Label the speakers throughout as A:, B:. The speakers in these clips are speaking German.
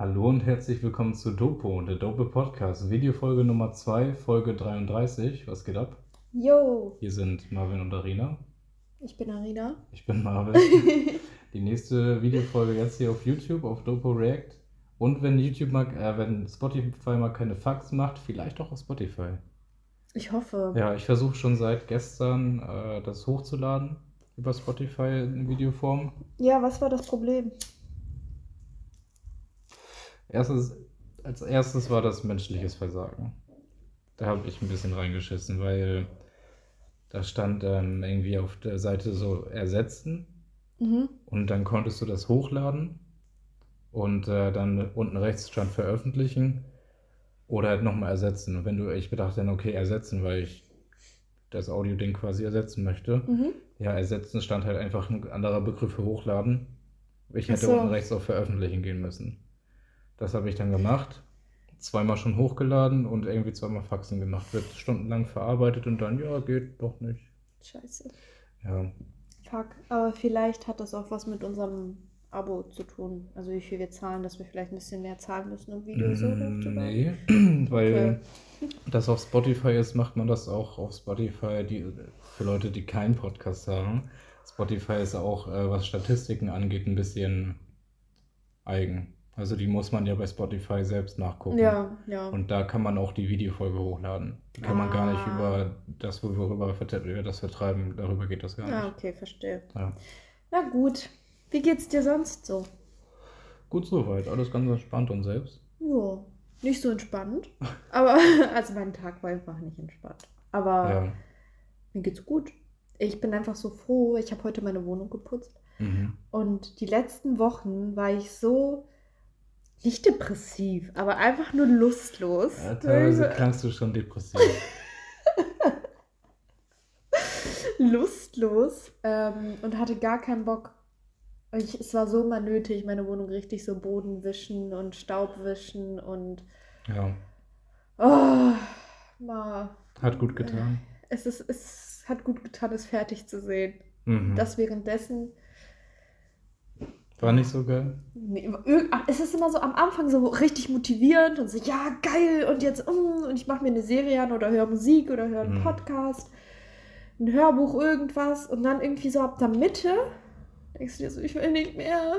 A: Hallo und herzlich willkommen zu Dopo, der Dope Podcast, Videofolge Nummer 2, Folge 33. Was geht ab?
B: Yo,
A: Hier sind Marvin und Arina.
B: ich bin Arina.
A: Ich bin Marvin. Die nächste Videofolge jetzt hier auf YouTube, auf Dopo React. Und wenn YouTube mal, äh, wenn Spotify mal keine Fax macht, vielleicht auch auf Spotify.
B: Ich hoffe.
A: Ja, ich versuche schon seit gestern äh, das hochzuladen über Spotify in Videoform.
B: Ja, was war das Problem?
A: Erstes, als erstes war das menschliches Versagen. Da habe ich ein bisschen reingeschissen, weil da stand ähm, irgendwie auf der Seite so ersetzen
B: Mhm.
A: und dann konntest du das hochladen und äh, dann unten rechts stand veröffentlichen oder halt nochmal ersetzen. Und wenn du, ich bedachte dann, okay, ersetzen, weil ich das Audio-Ding quasi ersetzen möchte.
B: Mhm.
A: Ja, ersetzen stand halt einfach ein anderer Begriff für hochladen. Ich hätte
B: so.
A: unten rechts auf veröffentlichen gehen müssen. Das habe ich dann gemacht. Zweimal schon hochgeladen und irgendwie zweimal Faxen gemacht. Wird stundenlang verarbeitet und dann, ja, geht doch nicht.
B: Scheiße.
A: Ja,
B: Fuck. Aber vielleicht hat das auch was mit unserem Abo zu tun. Also wie viel wir zahlen, dass wir vielleicht ein bisschen mehr zahlen müssen, um Videos so
A: Mm,
B: hochzuladen.
A: nee, weil das auf Spotify ist, macht man das auch auf Spotify die, für Leute, die keinen Podcast haben. Spotify ist auch, äh, was Statistiken angeht, ein bisschen eigen. Also die muss man ja bei Spotify selbst nachgucken.
B: Ja, ja.
A: Und da kann man auch die Videofolge hochladen. Die kann man gar nicht
B: Ah.
A: über das, worüber wir das vertreiben, darüber geht das gar
B: Ah,
A: nicht.
B: okay, verstehe.
A: Ja.
B: Na gut. Wie geht's dir sonst so?
A: Gut soweit, alles ganz entspannt und selbst.
B: Jo, nicht so entspannt. Aber, also mein Tag war einfach nicht entspannt. Aber
A: Ja.
B: mir geht's gut. Ich bin einfach so froh. Ich habe heute meine Wohnung geputzt.
A: Mhm.
B: Und die letzten Wochen war ich so, nicht depressiv, aber einfach nur lustlos.
A: Ja, teilweise klangst du schon depressiv.
B: lustlos ähm, und hatte gar keinen Bock. Ich, es war so mal nötig, meine Wohnung richtig so Boden wischen und Staub wischen und
A: ja,
B: oh, mal.
A: hat gut getan.
B: Es, ist, es hat gut getan, es fertig zu sehen.
A: Mhm.
B: Das währenddessen
A: War nicht so geil.
B: Nee, es ist immer so am Anfang so richtig motivierend und so, ja, geil, und jetzt, mm, und ich mache mir eine Serie an oder höre Musik oder höre einen
A: Mhm.
B: Podcast, ein Hörbuch, irgendwas, und dann irgendwie so ab der Mitte denkst du dir so, ich will nicht mehr.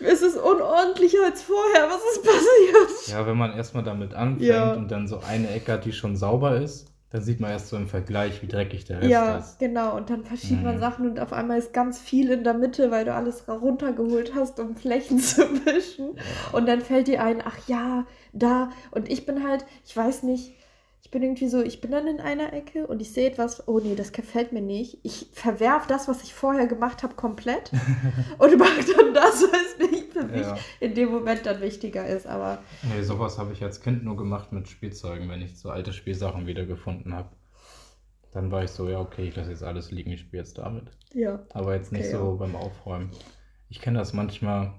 B: Es ist unordentlicher als vorher, was ist passiert?
A: Ja, wenn man erstmal damit anfängt
B: Ja.
A: und dann so eine Ecke hat, die schon sauber ist, dann sieht man erst so im Vergleich, wie dreckig der Rest
B: Ja,
A: ist.
B: genau. Und dann verschiebt man
A: Mhm.
B: Sachen und auf einmal ist ganz viel in der Mitte, weil du alles runtergeholt hast, um Flächen zu wischen. Und dann fällt dir ein, ach ja, da. Und ich bin halt, ich weiß nicht, ich bin irgendwie so, ich bin dann in einer Ecke und ich sehe etwas, oh nee, das gefällt mir nicht. Ich verwerf das, was ich vorher gemacht habe, komplett und mache dann das, was nicht für mich
A: Ja.
B: in dem Moment dann wichtiger ist. Aber
A: Nee, sowas habe ich als Kind nur gemacht mit Spielzeugen, wenn ich so alte Spielsachen wiedergefunden habe. Dann war ich so, ja, okay, ich lasse jetzt alles liegen, ich spiele jetzt damit.
B: ja.
A: Aber jetzt nicht
B: Okay,
A: so
B: ja.
A: beim Aufräumen. Ich kenne das manchmal,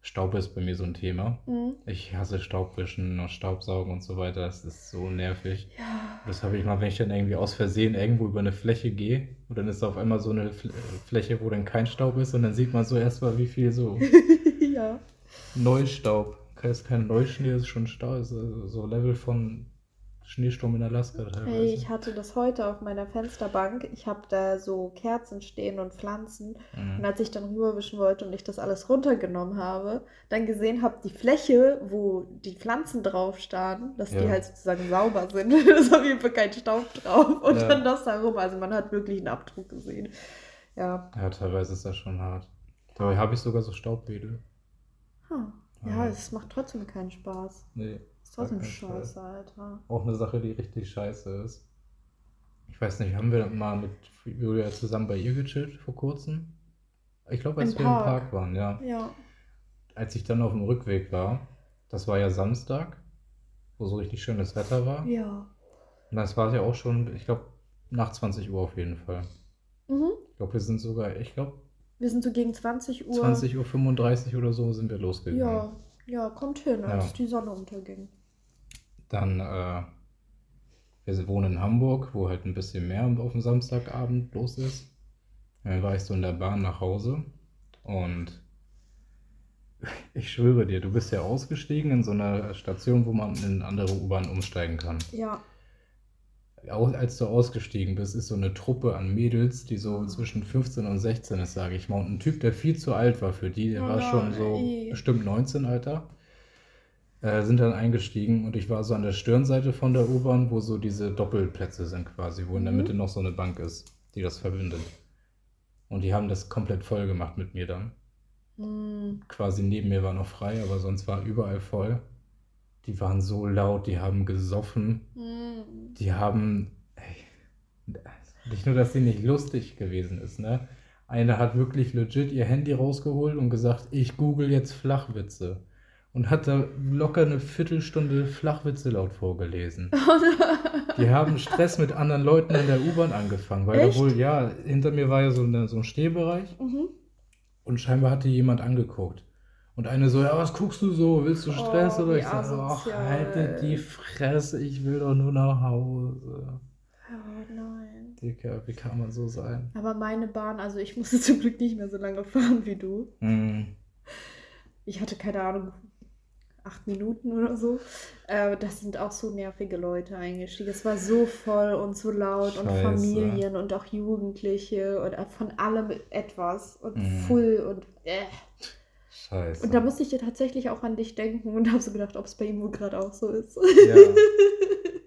A: Staub ist bei mir so ein Thema.
B: Mhm.
A: Ich hasse Staubwischen und Staubsaugen und so weiter. Das ist so nervig.
B: Ja.
A: Das habe ich mal, wenn ich dann irgendwie aus Versehen irgendwo über eine Fläche gehe und dann ist auf einmal so eine Fl Fläche, wo dann kein Staub ist und dann sieht man so erstmal, wie viel so
B: ja.
A: Neustaub. Das ist kein Neuschnee, das ist schon Stau. Das ist so Level von Schneesturm in Alaska teilweise.
B: Hey, ich hatte das heute auf meiner Fensterbank. Ich habe da so Kerzen stehen und Pflanzen. Und
A: Mhm.
B: als ich dann rüberwischen wollte und ich das alles runtergenommen habe, dann gesehen habe, die Fläche, wo die Pflanzen drauf standen, dass die
A: Ja.
B: halt sozusagen sauber sind. da ist auf jeden Fall kein Staub drauf. Und
A: Ja.
B: dann das da rum. Also man hat wirklich einen Abdruck gesehen. Ja.
A: Ja, teilweise ist das schon hart. Dabei habe ich sogar so Staubwedel.
B: Hm. Ja, es macht trotzdem keinen Spaß.
A: Nee,
B: Ist trotzdem
A: keinen Fall.
B: scheiße, Alter.
A: auch eine Sache, die richtig scheiße ist. Ich weiß nicht, haben wir mal mit Julia zusammen bei ihr gechillt vor kurzem? Ich glaube, als
B: Im
A: wir
B: Park.
A: im Park waren, ja.
B: Ja.
A: Als ich dann auf dem Rückweg war, das war ja Samstag, wo so richtig schönes Wetter war.
B: Ja.
A: Und das war ja auch schon, ich glaube, nach 20 Uhr auf jeden Fall.
B: Mhm.
A: Ich glaube, wir sind sogar, ich glaube,
B: Wir sind so gegen 20 Uhr.
A: 20.35 Uhr oder so sind wir losgegangen.
B: Ja, ja, kommt hin, als
A: Ja.
B: die Sonne unterging.
A: Dann, äh, wir wohnen in Hamburg, wo halt ein bisschen mehr auf dem Samstagabend los ist. Dann war ich so in der Bahn nach Hause und Ich schwöre dir, du bist ja ausgestiegen in so einer Station, wo man in andere U-Bahn umsteigen kann.
B: Ja.
A: Als du ausgestiegen bist, ist so eine Truppe an Mädels, die so zwischen 15 und 16 ist, sage ich mal. Und ein Typ, der viel zu alt war für die, der
B: Oh
A: war schon so
B: nein.
A: bestimmt 19, Alter, äh, sind dann eingestiegen und ich war so an der Stirnseite von der U-Bahn, wo so diese Doppelplätze sind quasi, wo in der
B: Mhm.
A: Mitte noch so eine Bank ist, die das verbindet. Und die haben das komplett voll gemacht mit mir dann.
B: Hm.
A: Quasi neben mir war noch frei, aber sonst war überall voll. Die waren so laut, die haben gesoffen.
B: Hm.
A: Die haben. Ey, nicht nur, dass sie nicht lustig gewesen ist, ne? Eine hat wirklich legit ihr Handy rausgeholt und gesagt, ich google jetzt Flachwitze. Und hat da locker eine Viertelstunde Flachwitze laut vorgelesen. Die haben Stress mit anderen Leuten in der U-Bahn angefangen, weil
B: Echt?
A: wohl, ja, hinter mir war ja so, eine, so ein Stehbereich
B: Mhm.
A: und scheinbar hatte jemand angeguckt. Und eine so, ja, was guckst du so? Willst du Stress?
B: Oh,
A: Oder ich sage, ach,
B: asozial.
A: halte die Fresse, ich will doch nur nach Hause.
B: Oh nein.
A: Dicker, wie kann man so sein?
B: Aber meine Bahn, also ich musste zum Glück nicht mehr so lange fahren wie du.
A: Hm.
B: Ich hatte keine Ahnung, acht Minuten oder so. Äh, das sind auch so nervige Leute eingestiegen. Es war so voll und so laut und
A: Scheiße.
B: Familien und auch Jugendliche und äh, von allem etwas und
A: Mhm.
B: full und äh.
A: Scheiße.
B: Und da musste ich ja tatsächlich auch an dich denken und habe so gedacht, ob es bei ihm wohl gerade auch so ist.
A: ja,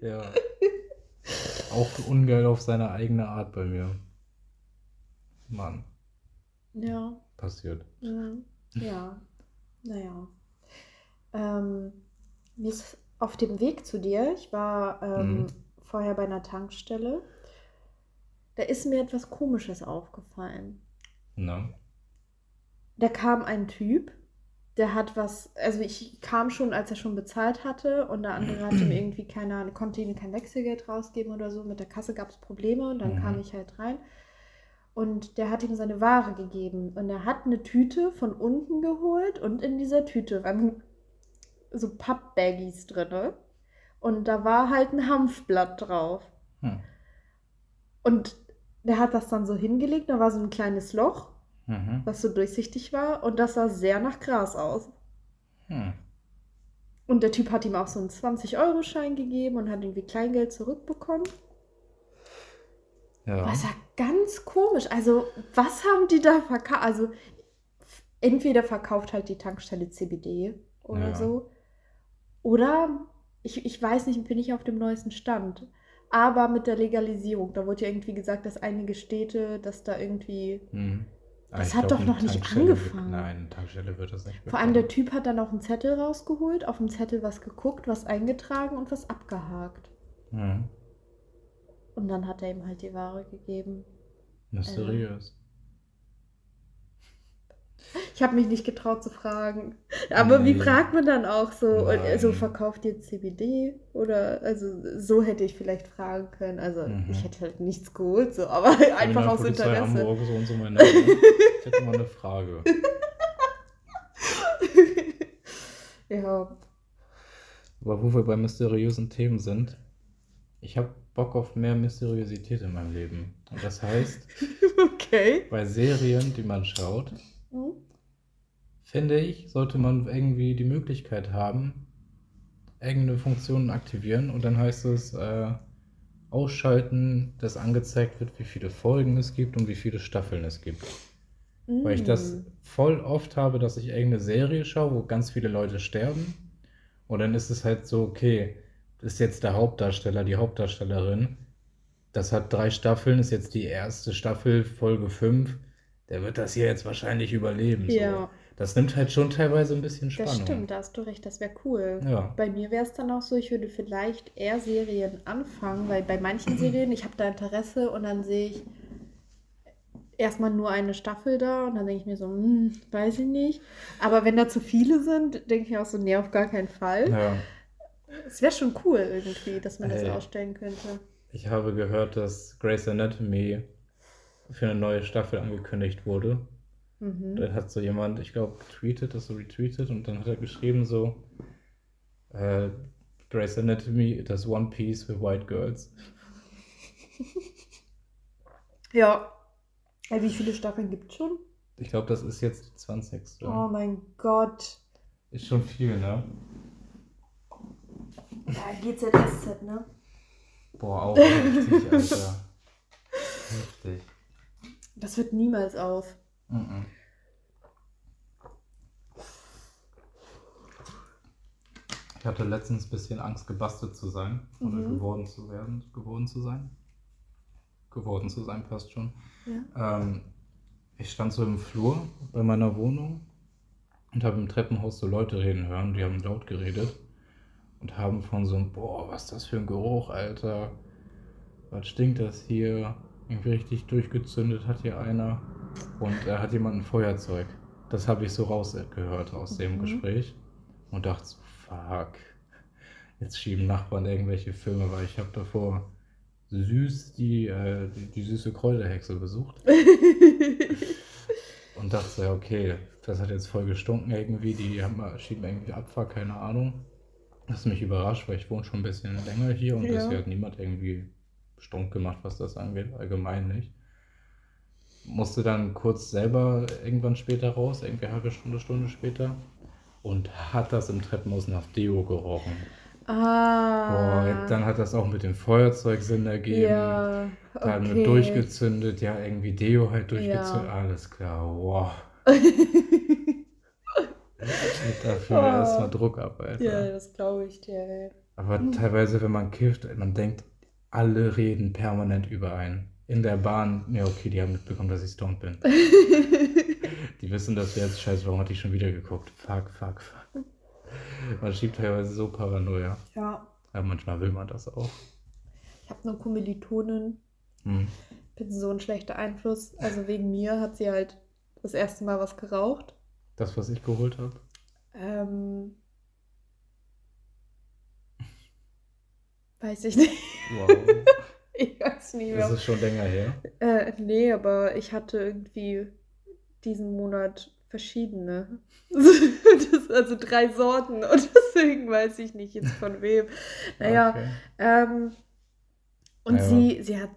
A: ja. Auch ungeil auf seine eigene Art bei mir. Mann,
B: ja.
A: passiert.
B: Mhm. Ja, naja. Ähm, mir ist auf dem Weg zu dir, ich war ähm,
A: Mhm.
B: vorher bei einer Tankstelle, da ist mir etwas Komisches aufgefallen.
A: Na?
B: Da kam ein Typ, der hat was, also ich kam schon, als er schon bezahlt hatte und der andere hatte mir irgendwie keine Ahnung, konnte ihm kein Wechselgeld rausgeben oder so. Mit der Kasse gab es Probleme und dann
A: Mhm.
B: kam ich halt rein. Und der hat ihm seine Ware gegeben. Und er hat eine Tüte von unten geholt und in dieser Tüte waren so Pappbaggies drin. Und da war halt ein Hanfblatt drauf.
A: Hm.
B: Und der hat das dann so hingelegt, da war so ein kleines Loch,
A: Mhm.
B: was so durchsichtig war. Und das sah sehr nach Gras aus.
A: Hm.
B: Und der Typ hat ihm auch so einen 20-Euro-Schein gegeben und hat irgendwie Kleingeld zurückbekommen.
A: Ja.
B: Das war ganz komisch. Also, was haben die da verkauft? Also, entweder verkauft halt die Tankstelle CBD oder
A: Ja.
B: so. Oder, ich, ich weiß nicht, bin ich auf dem neuesten Stand. Aber mit der Legalisierung, da wurde ja irgendwie gesagt, dass einige Städte, dass da irgendwie.
A: Hm. Ah,
B: Das
A: ich
B: hat doch noch nicht
A: Tankstelle wird-
B: angefangen.
A: Nein, Tankstelle wird das nicht
B: Vor allem der. Typ hat dann auch einen Zettel rausgeholt, auf dem Zettel was geguckt, was eingetragen und was abgehakt.
A: Hm.
B: Und dann hat er ihm halt die Ware gegeben.
A: Mysteriös.
B: Ich habe mich nicht getraut zu fragen. Aber wie
A: Nee.
B: fragt man dann auch so? Und, also
A: Nein.
B: verkauft ihr CBD? Oder also so hätte ich vielleicht fragen können. Also
A: Mhm.
B: ich hätte halt nichts geholt, so, aber einfach aus
A: Kriminalpolizei
B: Interesse.
A: Hamburg, so und so mein Name. Ich hätte mal eine Frage.
B: ja.
A: Aber wo wir bei mysteriösen Themen sind, ich habe Bock auf mehr Mysteriosität in meinem Leben. Und das heißt,
B: Okay.
A: bei Serien, die man schaut,
B: Hm?
A: finde ich, sollte man irgendwie die Möglichkeit haben, irgendeine Funktion aktivieren und dann heißt es äh, ausschalten, dass angezeigt wird, wie viele Folgen es gibt und wie viele Staffeln es gibt. Weil ich das
B: Mm.
A: voll oft habe, dass ich irgendeine Serie schaue, wo ganz viele Leute sterben. Und dann ist es halt so, okay, das ist jetzt der Hauptdarsteller, die Hauptdarstellerin. Das hat drei Staffeln, ist jetzt die erste Staffel, Folge 5. Der wird das hier jetzt wahrscheinlich überleben. So.
B: Ja,
A: Das nimmt halt schon teilweise ein bisschen Spannung.
B: das stimmt, da hast du recht, das wäre cool.
A: Ja.
B: Bei mir wäre es dann auch so, ich würde vielleicht eher Serien anfangen, weil bei manchen Serien, ich habe da Interesse und dann sehe ich erstmal nur eine Staffel da und dann denke ich mir so, hm, weiß ich nicht. Aber wenn da zu viele sind, denke ich auch so, nee, auf gar keinen Fall.
A: ja.
B: Es wäre schon cool irgendwie, dass man das
A: Ey.
B: ausstellen könnte.
A: Ich habe gehört, dass Grey's Anatomy für eine neue Staffel angekündigt wurde.
B: Mhm.
A: Dann hat so jemand, ich glaube, getweetet, das so retweetet und dann hat er geschrieben so, äh, Grey's Anatomy, das One Piece für White Girls.
B: Ja. ja. Wie viele Staffeln gibt es schon?
A: Ich glaube, das ist jetzt die 20.
B: Oh mein Gott.
A: Ist schon viel, ne?
B: Ja, GZSZ, ne?
A: Boah, auch heftig, Alter. Heftig.
B: Das wird niemals auf.
A: Mhm. Ich hatte letztens ein bisschen Angst, gebastelt zu sein oder
B: Mhm.
A: geworden zu werden, geworden zu sein. Geworden zu sein passt schon.
B: Ja.
A: Ähm, ich stand so im Flur bei meiner Wohnung und habe im Treppenhaus so Leute reden hören, die haben laut geredet und haben von so einem, boah, was ist das für ein Geruch, Alter. Was stinkt das hier? Irgendwie richtig durchgezündet hat hier einer. Und da hat jemand ein Feuerzeug. Das habe ich so rausgehört aus dem
B: Mhm.
A: Gespräch und dachte so, fuck. Jetzt schieben Nachbarn irgendwelche Filme, weil ich habe davor süß die, äh, die, die süße Kräuterhexe besucht und dachte so, ja, okay, das hat jetzt voll gestunken irgendwie, die haben, schieben irgendwie Abfuhr, keine Ahnung. Das hat mich überrascht, weil ich wohne schon ein bisschen länger hier und
B: Ja.
A: bisher hat niemand irgendwie stunk gemacht, was das angeht, allgemein nicht. Musste dann kurz selber irgendwann später raus, irgendwie eine halbe Stunde, Stunde später und hat das im Treppenhaus nach Deo gerochen.
B: ah.
A: Boah, dann hat das auch mit dem Feuerzeug Sinn ergeben.
B: Ja,
A: Dann
B: okay.
A: durchgezündet, ja, irgendwie Deo halt durchgezündet.
B: Ja.
A: Alles klar, wow. Dafür
B: Oh.
A: erstmal Druck ab, Alter.
B: ja, das glaube ich dir, ey.
A: Aber teilweise, wenn man kifft, man denkt, alle reden permanent über einen. In der Bahn, ja, okay, die haben mitbekommen, dass ich stoned bin. Die wissen, dass wir jetzt scheiße, warum hat die schon wieder geguckt? Fuck, fuck, fuck. Man schiebt teilweise so Paranoia.
B: ja.
A: Aber manchmal will man das auch.
B: Ich habe eine Kommilitonin,
A: Hm.
B: bin so ein schlechter Einfluss. Also wegen mir hat sie halt das erste Mal was geraucht.
A: Das, was ich geholt habe.
B: Ähm, weiß ich nicht.
A: Wow.
B: Ich weiß nicht
A: Das
B: mehr.
A: ist schon länger her.
B: Äh, nee, aber ich hatte irgendwie diesen Monat verschiedene. das, also drei Sorten und deswegen weiß ich nicht jetzt von wem. Naja,
A: Okay.
B: ähm, und
A: Ja.
B: sie, sie hat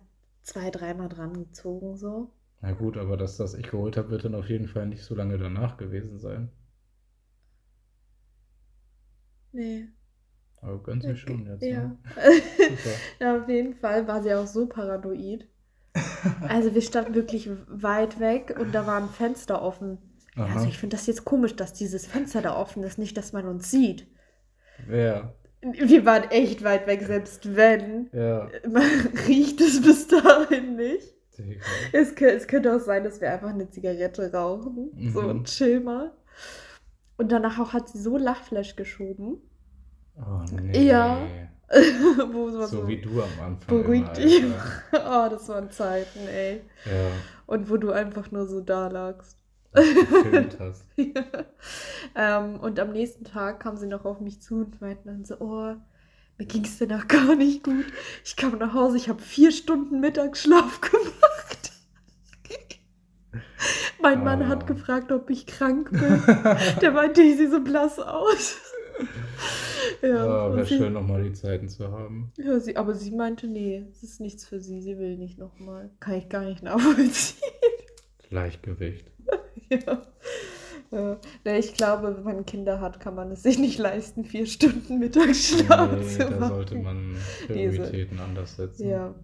B: zwei, dreimal dran gezogen so.
A: Na gut, aber das, was ich geholt habe, wird dann auf jeden Fall nicht so lange danach gewesen sein.
B: Nee.
A: Aber gönnt sich schon jetzt.
B: Ja.
A: Ne?
B: Ja, auf jeden Fall war sie auch so paranoid. Also wir standen wirklich weit weg und da war ein Fenster offen. Ja,
A: Aha.
B: Also ich finde das jetzt komisch, dass dieses Fenster da offen ist, nicht, dass man uns sieht.
A: Wer?
B: Wir waren echt weit weg, selbst wenn.
A: Ja.
B: Man riecht es bis dahin nicht. Es, es könnte auch sein, dass wir einfach eine Zigarette rauchen. So,
A: Mhm.
B: und chill mal. Und danach auch hat sie so Lachflash geschoben.
A: Oh nee.
B: Ja.
A: So
B: so,
A: wie du am Anfang.
B: beruhig
A: immer,
B: dich. Oh, das waren Zeiten, ey.
A: Ja.
B: Und wo du einfach nur so da lagst.
A: gefilmt hast.
B: ähm, und am nächsten Tag kam sie noch auf mich zu und meinten dann so, oh, mir ging es danach gar nicht gut. Ich kam nach Hause, ich habe vier Stunden Mittagsschlaf gemacht. mein Mann
A: Oh.
B: hat gefragt, ob ich krank bin. Der meinte, ich sehe so blass aus. Ja,
A: oh, wäre schön, nochmal die Zeiten zu haben.
B: ja sie, aber sie meinte, nee, es ist nichts für sie, sie will nicht nochmal. Kann ich gar nicht nachvollziehen.
A: Gleichgewicht.
B: Ja. Ja. Nee, ich glaube, wenn man Kinder hat, kann man es sich nicht leisten, vier Stunden Mittagsschlaf
A: Nee,
B: zu
A: da
B: machen.
A: sollte man Prioritäten anders setzen.
B: Ja,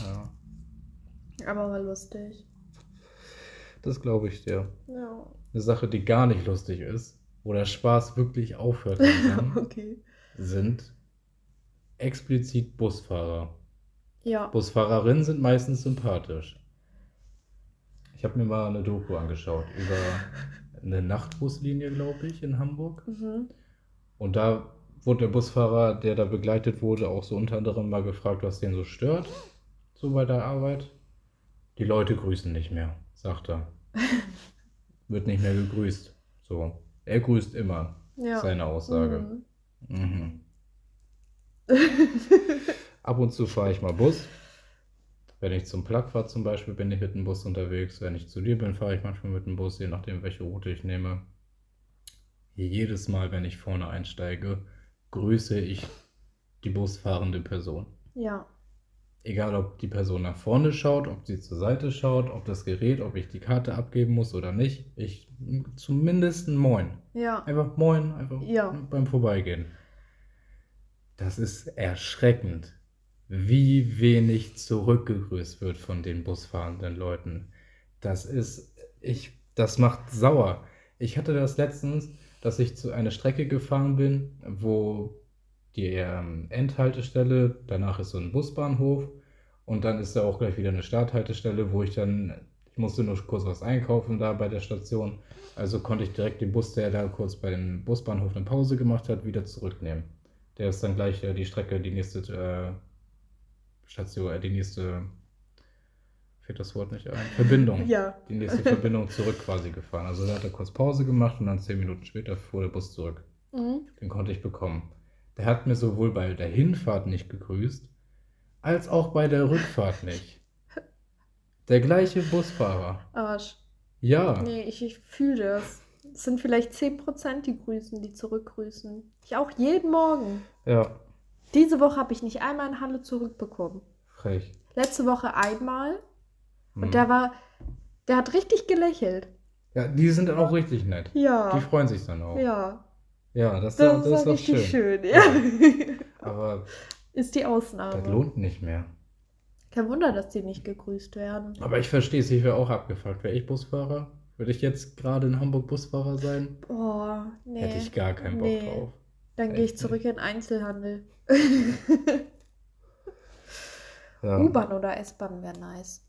A: ja.
B: aber war lustig.
A: Das glaube ich dir.
B: Ja,
A: Eine Sache, die gar nicht lustig ist, wo der Spaß wirklich aufhört langsam,
B: okay.
A: sind explizit Busfahrer.
B: Ja.
A: Busfahrerinnen sind meistens sympathisch. Ich habe mir mal eine Doku angeschaut über eine Nachtbuslinie, glaube ich, in Hamburg.
B: Mhm.
A: Und da wurde der Busfahrer, der da begleitet wurde, auch so unter anderem mal gefragt, was den so stört, so bei der Arbeit. Die Leute grüßen nicht mehr, sagt er. Wird nicht mehr gegrüßt. So. Er grüßt immer,
B: Ja.
A: seine Aussage.
B: Mhm.
A: Mhm. Ab und zu fahre ich mal Bus. Wenn ich zum Plug fahre zum Beispiel, bin ich mit dem Bus unterwegs. Wenn ich zu dir bin, fahre ich manchmal mit dem Bus, je nachdem, welche Route ich nehme. Jedes Mal, wenn ich vorne einsteige, grüße ich die busfahrende Person.
B: ja.
A: Egal, ob die Person nach vorne schaut, ob sie zur Seite schaut, ob das Gerät, ob ich die Karte abgeben muss oder nicht. Ich zumindest ein Moin.
B: Ja.
A: Einfach Moin, einfach
B: Ja.
A: beim Vorbeigehen. Das ist erschreckend, wie wenig zurückgegrüßt wird von den busfahrenden Leuten. Das ist, ich, das macht sauer. Ich hatte das letztens, dass ich zu einer Strecke gefahren bin, wo die ähm, Endhaltestelle, danach ist so ein Busbahnhof und dann ist da auch gleich wieder eine Starthaltestelle, wo ich dann, ich musste nur kurz was einkaufen da bei der Station, also konnte ich direkt den Bus, der da kurz bei dem Busbahnhof eine Pause gemacht hat, wieder zurücknehmen. Der ist dann gleich äh, die Strecke, die nächste äh, Station, äh, die nächste, fällt das Wort nicht ein, Verbindung
B: Ja.
A: die nächste Verbindung zurück quasi gefahren. Also da hat er kurz Pause gemacht und dann zehn Minuten später fuhr der Bus zurück.
B: Mhm.
A: Den konnte ich bekommen. Der hat mir sowohl bei der Hinfahrt nicht gegrüßt, als auch bei der Rückfahrt nicht. Der gleiche Busfahrer.
B: Arsch.
A: Ja.
B: Nee, ich, ich fühle das. Es sind vielleicht 10% die grüßen, die zurückgrüßen. Ich auch jeden Morgen.
A: Ja.
B: Diese Woche habe ich nicht einmal in Halle zurückbekommen.
A: Frech.
B: Letzte Woche einmal.
A: Hm.
B: Und der war, der hat richtig gelächelt.
A: ja, die sind dann auch richtig nett.
B: Ja.
A: Die freuen sich dann auch.
B: ja.
A: Ja, das,
B: Das,
A: das, ist doch schön.
B: richtig schön. Ja.
A: Aber
B: Ist die Ausnahme.
A: das lohnt nicht mehr.
B: Kein Wunder, dass die nicht gegrüßt werden.
A: Aber ich verstehe es, ich wäre auch abgefuckt. Wäre ich Busfahrer? Würde ich jetzt gerade in Hamburg Busfahrer sein?
B: Oh, nee.
A: Hätte ich gar keinen Bock
B: Nee.
A: drauf.
B: Dann gehe ich zurück in den Einzelhandel.
A: Ja,
B: U-Bahn oder S-Bahn wäre nice.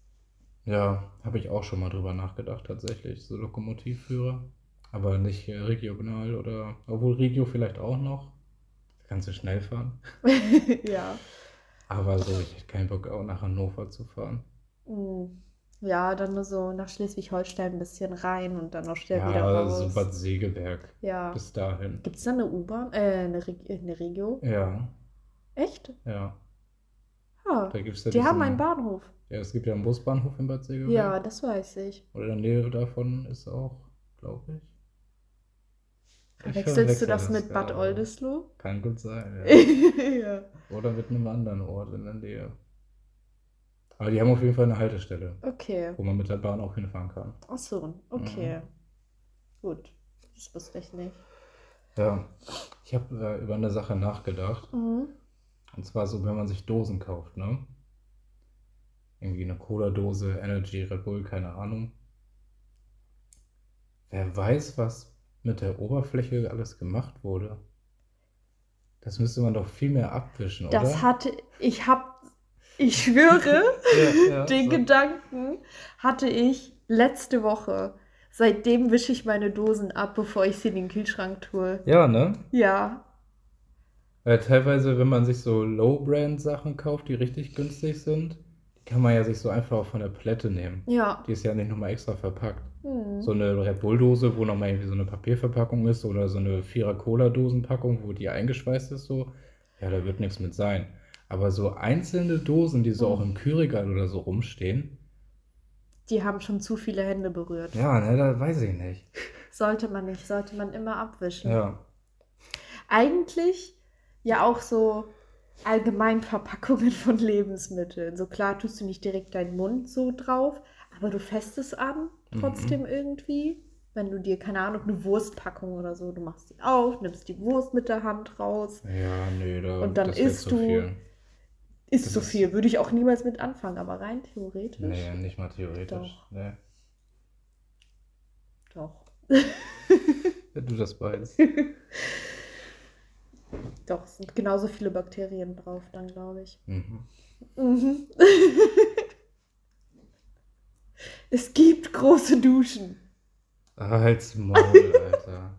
A: ja habe ich auch schon mal drüber nachgedacht, tatsächlich. So Lokomotivführer. Aber nicht äh, regional oder. Obwohl Regio vielleicht auch noch. Da kannst du schnell fahren.
B: ja.
A: Aber so, ich hätte keinen Bock, auch nach Hannover zu fahren.
B: Mm. Ja, dann nur so nach Schleswig-Holstein ein bisschen rein und dann auch schnell wieder
A: Ja,
B: raus.
A: so Bad Segeberg.
B: Ja.
A: Bis dahin.
B: Gibt es da eine U-Bahn? Äh, eine, Reg eine Regio?
A: Ja,
B: Echt?
A: ja.
B: Ah,
A: Da gibt's ja
B: die haben einen Bahnhof.
A: Ja, es gibt ja einen Busbahnhof in Bad Segeberg.
B: Ja, das weiß ich.
A: Oder in der Nähe davon ist auch, glaube ich. Ich
B: Wechselst du
A: verwechsel
B: das mit Bad. Oldesloe?
A: Kann gut sein, ja.
B: ja.
A: Oder mit einem anderen Ort in der Nähe. Aber die haben auf jeden Fall eine Haltestelle,
B: Okay.
A: wo man mit der Bahn auch hinfahren kann.
B: Ach so, okay. Gut. Das wusste ich nicht.
A: Ja, ich habe äh, über eine Sache nachgedacht.
B: Mhm.
A: Und zwar so, wenn man sich Dosen kauft, ne? Irgendwie eine Cola-Dose, Energy, Red Bull, keine Ahnung. Wer weiß, was mit der Oberfläche alles gemacht wurde. Das müsste man doch viel mehr abwischen,
B: Das
A: oder?
B: hatte, ich hab, ich schwöre,
A: Ja, ja,
B: den
A: so.
B: Gedanken hatte ich letzte Woche. Seitdem wische ich meine Dosen ab, bevor ich sie in den Kühlschrank tue.
A: Ja, ne?
B: Ja.
A: Weil teilweise, wenn man sich so Low-Brand-Sachen kauft, die richtig günstig sind, kann man ja sich so einfach von der Palette nehmen.
B: Ja.
A: Die ist ja nicht nochmal extra verpackt.
B: Hm.
A: So eine Red Bull-Dose, wo nochmal irgendwie so eine Papierverpackung ist oder so eine Vierer Cola-Dosenpackung, wo die eingeschweißt ist, so, ja, da wird nichts mit sein. Aber so einzelne Dosen, die so
B: Mhm.
A: auch im Kühlregal oder so rumstehen,
B: Die haben schon zu viele Hände berührt.
A: ja, ne, da weiß ich nicht.
B: Sollte man nicht, sollte man immer abwischen.
A: Ja,
B: Eigentlich ja auch so Allgemeinverpackungen von Lebensmitteln. So klar tust du nicht direkt deinen Mund so drauf, aber du fässt es an, trotzdem irgendwie. Wenn du dir, keine Ahnung, eine Wurstpackung oder so, du machst die auf, nimmst die Wurst mit der Hand raus.
A: ja, nee, da,
B: Und dann isst
A: zu
B: du-
A: viel.
B: Ist
A: Das
B: so
A: ist-
B: viel, würde ich auch niemals mit anfangen, aber rein theoretisch.
A: Nee, nicht mal theoretisch.
B: Doch.
A: Nee.
B: Doch.
A: Wenn du das weißt.
B: Doch, es sind genauso viele Bakterien drauf, dann glaube ich.
A: Mhm.
B: Mhm. es gibt große Duschen.
A: Halt's Maul, Alter.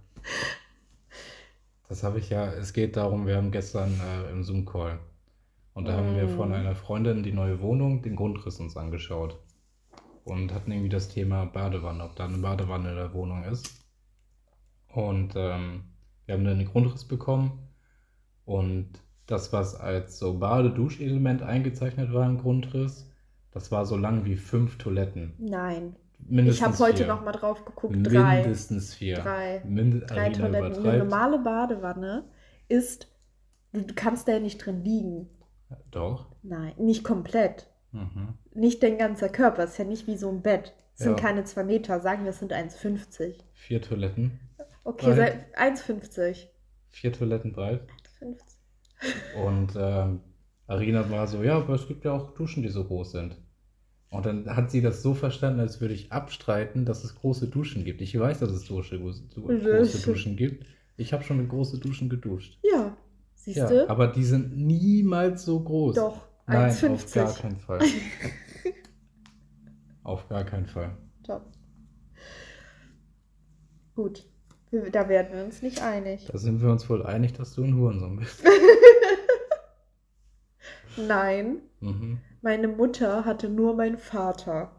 A: Das habe ich ja, es geht darum, wir haben gestern äh, im Zoom-Call. Und da haben wir
B: Mm.
A: von einer Freundin die neue Wohnung, den Grundriss uns angeschaut. Und hatten irgendwie das Thema Badewanne, ob da eine Badewanne in der Wohnung ist. Und ähm, wir haben dann den Grundriss bekommen. Und das, was als so Bade-Duschelement eingezeichnet war im Grundriss, das war so lang wie fünf Toiletten.
B: Nein.
A: Mindestens
B: ich habe heute
A: vier.
B: noch mal drauf geguckt. Drei.
A: Mindestens vier.
B: Drei.
A: Mind
B: Drei
A: Alina
B: Toiletten. Eine
A: übertreibt.
B: normale Badewanne ist, du kannst da ja nicht drin liegen.
A: Doch.
B: Nein, nicht komplett.
A: Mhm.
B: Nicht dein ganzer Körper. Ist ja nicht wie so ein Bett. Es sind
A: Ja.
B: keine 2 Meter. Sagen wir, es sind 1,50.
A: Vier Toiletten.
B: Okay,
A: Breit.
B: sei 1,50.
A: Vier Toiletten breit.
B: 1,50.
A: Und ähm, Arina war so, ja, aber es gibt ja auch Duschen, die so groß sind. Und dann hat sie das so verstanden, als würde ich abstreiten, dass es große Duschen gibt. Ich weiß, dass es große, große Duschen gibt. Ich habe schon mit großen Duschen geduscht.
B: Ja, siehst
A: Ja,
B: du?
A: aber die sind niemals so groß.
B: Doch,
A: Nein, auf gar
B: 1,50.
A: keinen Fall. auf gar keinen Fall.
B: Top. Gut, da werden wir uns nicht einig.
A: Da sind wir uns wohl einig, dass du ein Hurensohn bist.
B: Nein,
A: Mhm.
B: meine Mutter hatte nur meinen Vater.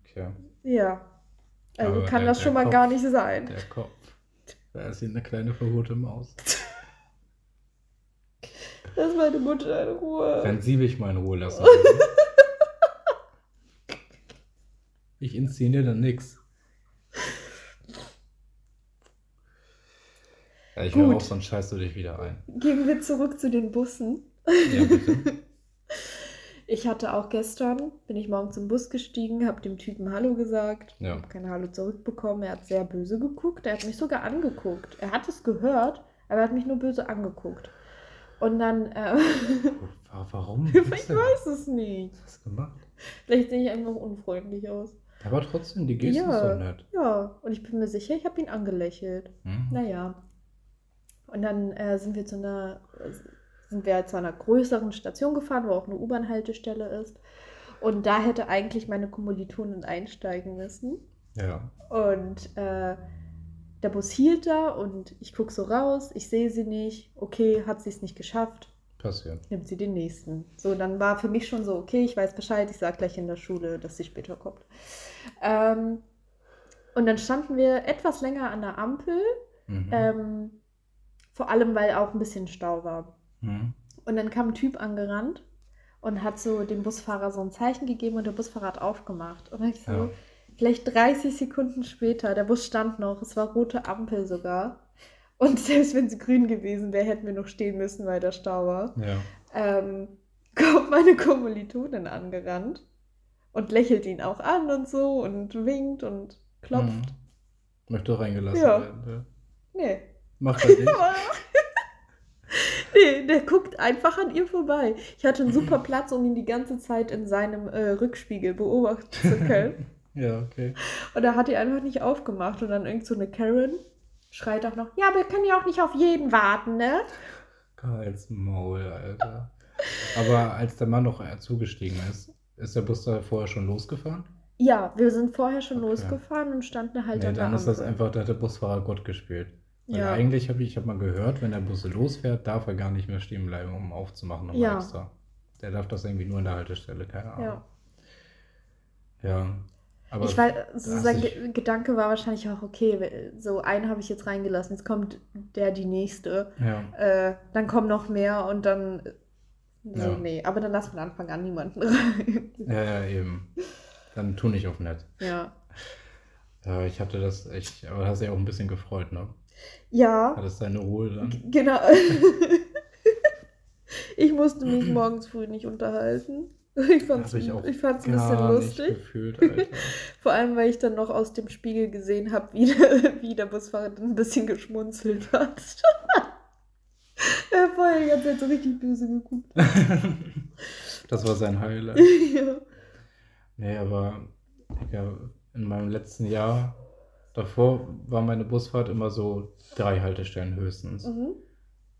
A: Okay.
B: Ja. Also
A: Aber
B: kann
A: der-
B: das schon mal
A: Kopf-
B: gar nicht sein.
A: Der Kopf. Da ist hier eine kleine verrote Maus.
B: Lass meine Mutter in Ruhe.
A: Wenn sie mich mal in Ruhe lassen. Ich inszeniere dann nix. Ja, ich höre auf, sonst scheißt du dich wieder ein.
B: Gehen wir zurück zu den Bussen.
A: Ja, bitte.
B: Ich hatte auch gestern, bin ich morgens im Bus gestiegen, habe dem Typen Hallo gesagt,
A: Ja.
B: habe kein Hallo zurückbekommen. Er hat sehr böse geguckt. Er hat mich sogar angeguckt. Er hat es gehört, aber er hat mich nur böse angeguckt. Und dann, äh,
A: Wa- Warum?
B: ich weiß es nicht.
A: Was hast du gemacht?
B: Vielleicht sehe ich einfach unfreundlich aus.
A: Aber trotzdem, die Geste ist
B: Ja.
A: so nett.
B: Ja, und ich bin mir sicher, ich habe ihn angelächelt.
A: Hm?
B: Naja. Und dann äh, sind wir zu einer, äh, sind wir zu einer größeren Station gefahren, wo auch eine U-Bahn-Haltestelle ist. Und da hätte eigentlich meine Kommilitonin einsteigen müssen.
A: Ja.
B: Und äh, der Bus hielt da und ich gucke so raus, ich sehe sie nicht. Okay, hat sie es nicht geschafft,
A: Passiert.
B: nimmt sie den nächsten. So, dann war für mich schon so, okay, ich weiß Bescheid, ich sage gleich in der Schule, dass sie später kommt. Ähm, und dann standen wir etwas länger an der Ampel,
A: Mhm.
B: ähm, vor allem weil auch ein bisschen Stau war.
A: Mhm.
B: Und dann kam ein Typ angerannt und hat so dem Busfahrer so ein Zeichen gegeben und der Busfahrer hat aufgemacht. Und ich so,
A: Ja.
B: vielleicht 30 Sekunden später, der Bus stand noch, es war rote Ampel sogar. Und selbst wenn es grün gewesen wäre, hätten wir noch stehen müssen, weil der Stau war.
A: Ja.
B: Ähm, kommt meine Kommilitonin angerannt und lächelt ihn auch an und so und winkt und klopft.
A: Mhm. Möchte reingelassen
B: Ja.
A: werden. Ja.
B: Nee.
A: Macht er nicht.
B: nee, der guckt einfach an ihr vorbei. Ich hatte einen super Platz, um ihn die ganze Zeit in seinem äh, Rückspiegel beobachten zu können.
A: ja, okay.
B: Und er hat die einfach nicht aufgemacht. Und dann irgend so eine Karen schreit auch noch, ja, wir können ja auch nicht auf jeden warten, ne?
A: Karls Maul, Alter. Aber als der Mann noch äh, zugestiegen ist, ist der Bus da vorher schon losgefahren?
B: Ja, wir sind vorher schon
A: Okay.
B: losgefahren und standen halt
A: nee,
B: an der
A: dann ist das einfach, da hat der Busfahrer Gott gespielt. Weil
B: Ja.
A: eigentlich habe ich, ich hab mal gehört, wenn der Bus losfährt, darf er gar nicht mehr stehen bleiben, um aufzumachen nochmal
B: Ja.
A: extra. Der darf das irgendwie nur in der Haltestelle, keine Ahnung.
B: Ja.
A: Ja. Aber
B: ich weiß, so sein Ge Gedanke war wahrscheinlich auch, okay, so einen habe ich jetzt reingelassen, jetzt kommt der die nächste.
A: ja.
B: Äh, dann kommen noch mehr und dann. So,
A: Ja.
B: nee, aber dann lass von Anfang an niemanden rein.
A: ja, ja, eben. Dann tu nicht auf nett.
B: ja.
A: Ja, ich hatte das echt, aber hast dich auch ein bisschen gefreut, ne?
B: Ja,
A: Hattest deine Ruhe dann?
B: genau. ich musste mich morgens früh nicht unterhalten. Ich fand's,
A: ich
B: fand's ein bisschen lustig.
A: gefühlt.
B: Vor allem, weil ich dann noch aus dem Spiegel gesehen habe, wie, der- wie der Busfahrer dann ein bisschen geschmunzelt hat. er hat vorher die ganze Zeit so richtig böse geguckt.
A: das war sein Highlight.
B: ja.
A: Nee, aber ja, in meinem letzten Jahr davor war meine Busfahrt immer so drei Haltestellen höchstens.
B: Mhm.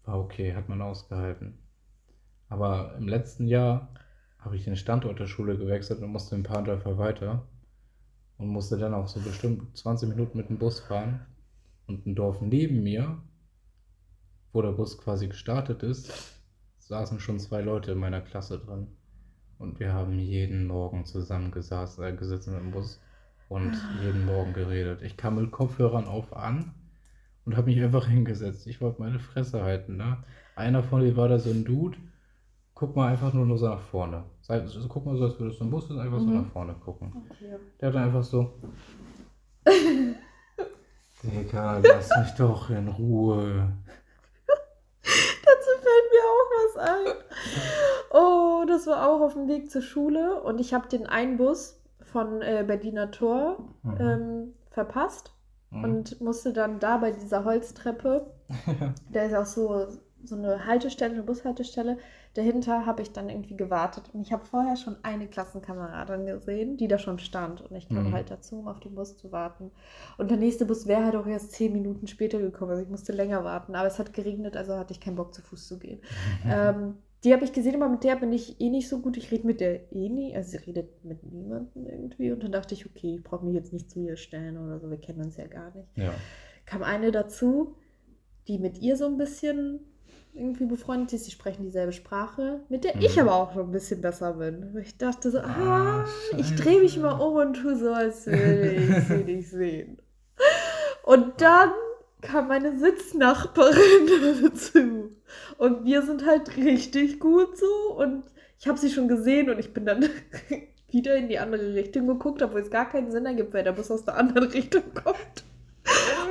A: War okay, hat man ausgehalten. Aber im letzten Jahr habe ich den Standort der Schule gewechselt und musste ein paar Dörfer weiter und musste dann auch so bestimmt 20 Minuten mit dem Bus fahren. Und ein Dorf neben mir, wo der Bus quasi gestartet ist, saßen schon zwei Leute in meiner Klasse drin. Und wir haben jeden Morgen zusammen äh, gesessen im Bus und jeden Morgen geredet. Ich kam mit Kopfhörern auf an und habe mich einfach hingesetzt. Ich wollte meine Fresse halten. Ne? Einer von denen war da so ein Dude. Guck mal einfach nur, nur so nach vorne. Sei, so, guck mal so, als würdest du im Bus sind, einfach so
B: Mhm.
A: nach vorne gucken.
B: Okay.
A: Der hat einfach so. Digga, lass mich doch in Ruhe.
B: Dazu fällt mir auch was ein. Oh, das war auch auf dem Weg zur Schule und ich habe den einen Bus von äh, Berliner Tor
A: Mhm.
B: ähm, verpasst
A: Mhm.
B: und musste dann da bei dieser Holztreppe, da ist auch so, so eine Haltestelle, eine Bushaltestelle, dahinter habe ich dann irgendwie gewartet und ich habe vorher schon eine Klassenkameradin gesehen, die da schon stand und ich kam
A: Mhm.
B: halt dazu, um auf den Bus zu warten. Und der nächste Bus wäre halt auch erst zehn Minuten später gekommen, also ich musste länger warten, aber es hat geregnet, also hatte ich keinen Bock zu Fuß zu gehen. Ähm, die habe ich gesehen, aber mit der bin ich eh nicht so gut. Ich rede mit der eh nie. Also sie redet mit niemandem irgendwie. Und dann dachte ich, okay, ich brauche mich jetzt nicht zu ihr stellen oder so. Wir kennen uns ja gar nicht.
A: Ja.
B: Kam eine dazu, die mit ihr so ein bisschen irgendwie befreundet ist. Sie sprechen dieselbe Sprache, mit der ich
A: Mhm.
B: aber auch schon ein bisschen besser bin. Ich dachte so,
A: Ah,
B: ah, ich drehe mich mal um und tu so, als würde ich sie nicht sehen. Und dann kam meine Sitznachbarin dazu. Und wir sind halt richtig gut so. Und ich habe sie schon gesehen und ich bin dann wieder in die andere Richtung geguckt, obwohl es gar keinen Sinn ergibt, weil der Bus aus der anderen Richtung kommt.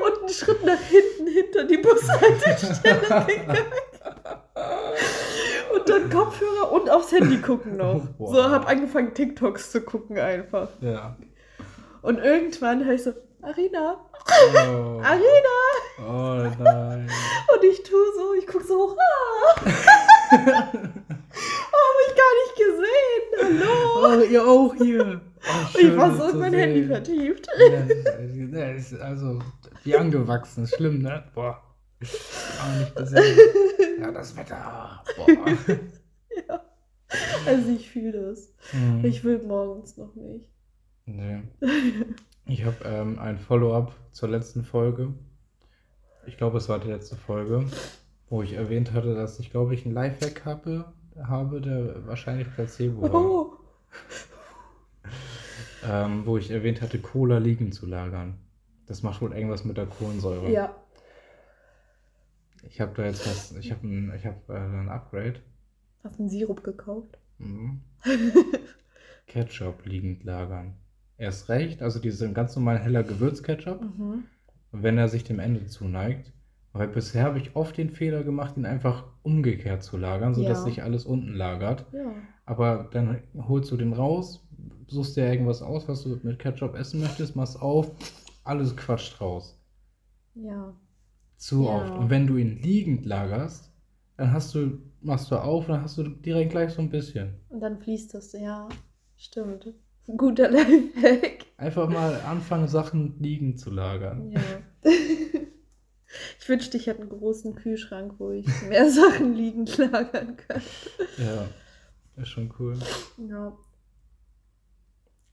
B: Und einen Schritt nach hinten hinter die Bushaltestelle gegangen. Und dann Kopfhörer und aufs Handy gucken noch.
A: Wow.
B: So, habe angefangen, TikToks zu gucken einfach.
A: Ja.
B: Und irgendwann höre ich so, Arina,
A: Oh,
B: Arina.
A: oh nein.
B: Und ich tue so, ich gucke so hoch. Ah. Hab ich gar nicht gesehen. Hallo.
A: Oh, ihr auch hier. Oh,
B: ich war so in mein
A: zu
B: Handy
A: sehen.
B: vertieft.
A: Ja, ist also, wie angewachsen. Schlimm, ne? Boah. Auch nicht gesehen. Ja, das Wetter. Boah.
B: Ja. Also ich fühle das.
A: Hm.
B: Ich will morgens noch nicht.
A: Nee. Ich habe ähm, ein Follow-up zur letzten Folge. Ich glaube, es war die letzte Folge, wo ich erwähnt hatte, dass ich, glaube ich, einen Lifehack habe, habe der wahrscheinlich Placebo war.
B: Oh.
A: Ähm, wo ich erwähnt hatte, Cola liegen zu lagern. Das macht wohl irgendwas mit der Kohlensäure.
B: Ja.
A: Ich habe da jetzt was, ich habe ein, ich hab, äh, ein Upgrade.
B: Hast einen Sirup gekauft?
A: Mhm. Ketchup liegend lagern. Erst recht, also diesen ganz normalen heller Gewürzketchup.
B: Mhm.
A: wenn er sich dem Ende zuneigt. Weil bisher habe ich oft den Fehler gemacht, ihn einfach umgekehrt zu lagern, sodass
B: Ja.
A: sich alles unten lagert.
B: Ja.
A: Aber dann holst du den raus, suchst dir irgendwas aus, was du mit Ketchup essen möchtest, machst auf, alles quatscht raus.
B: Ja.
A: Zu
B: Ja.
A: oft. Und wenn du ihn liegend lagerst, dann hast du, machst du auf, dann hast du direkt gleich so ein bisschen.
B: Und dann fließt das. Ja. Stimmt. Guter Lifehack.
A: Einfach mal anfangen, Sachen liegend zu lagern.
B: Ja. Ich wünschte, ich hätte einen großen Kühlschrank, wo ich mehr Sachen liegend lagern könnte.
A: Ja, ist schon cool.
B: Ja.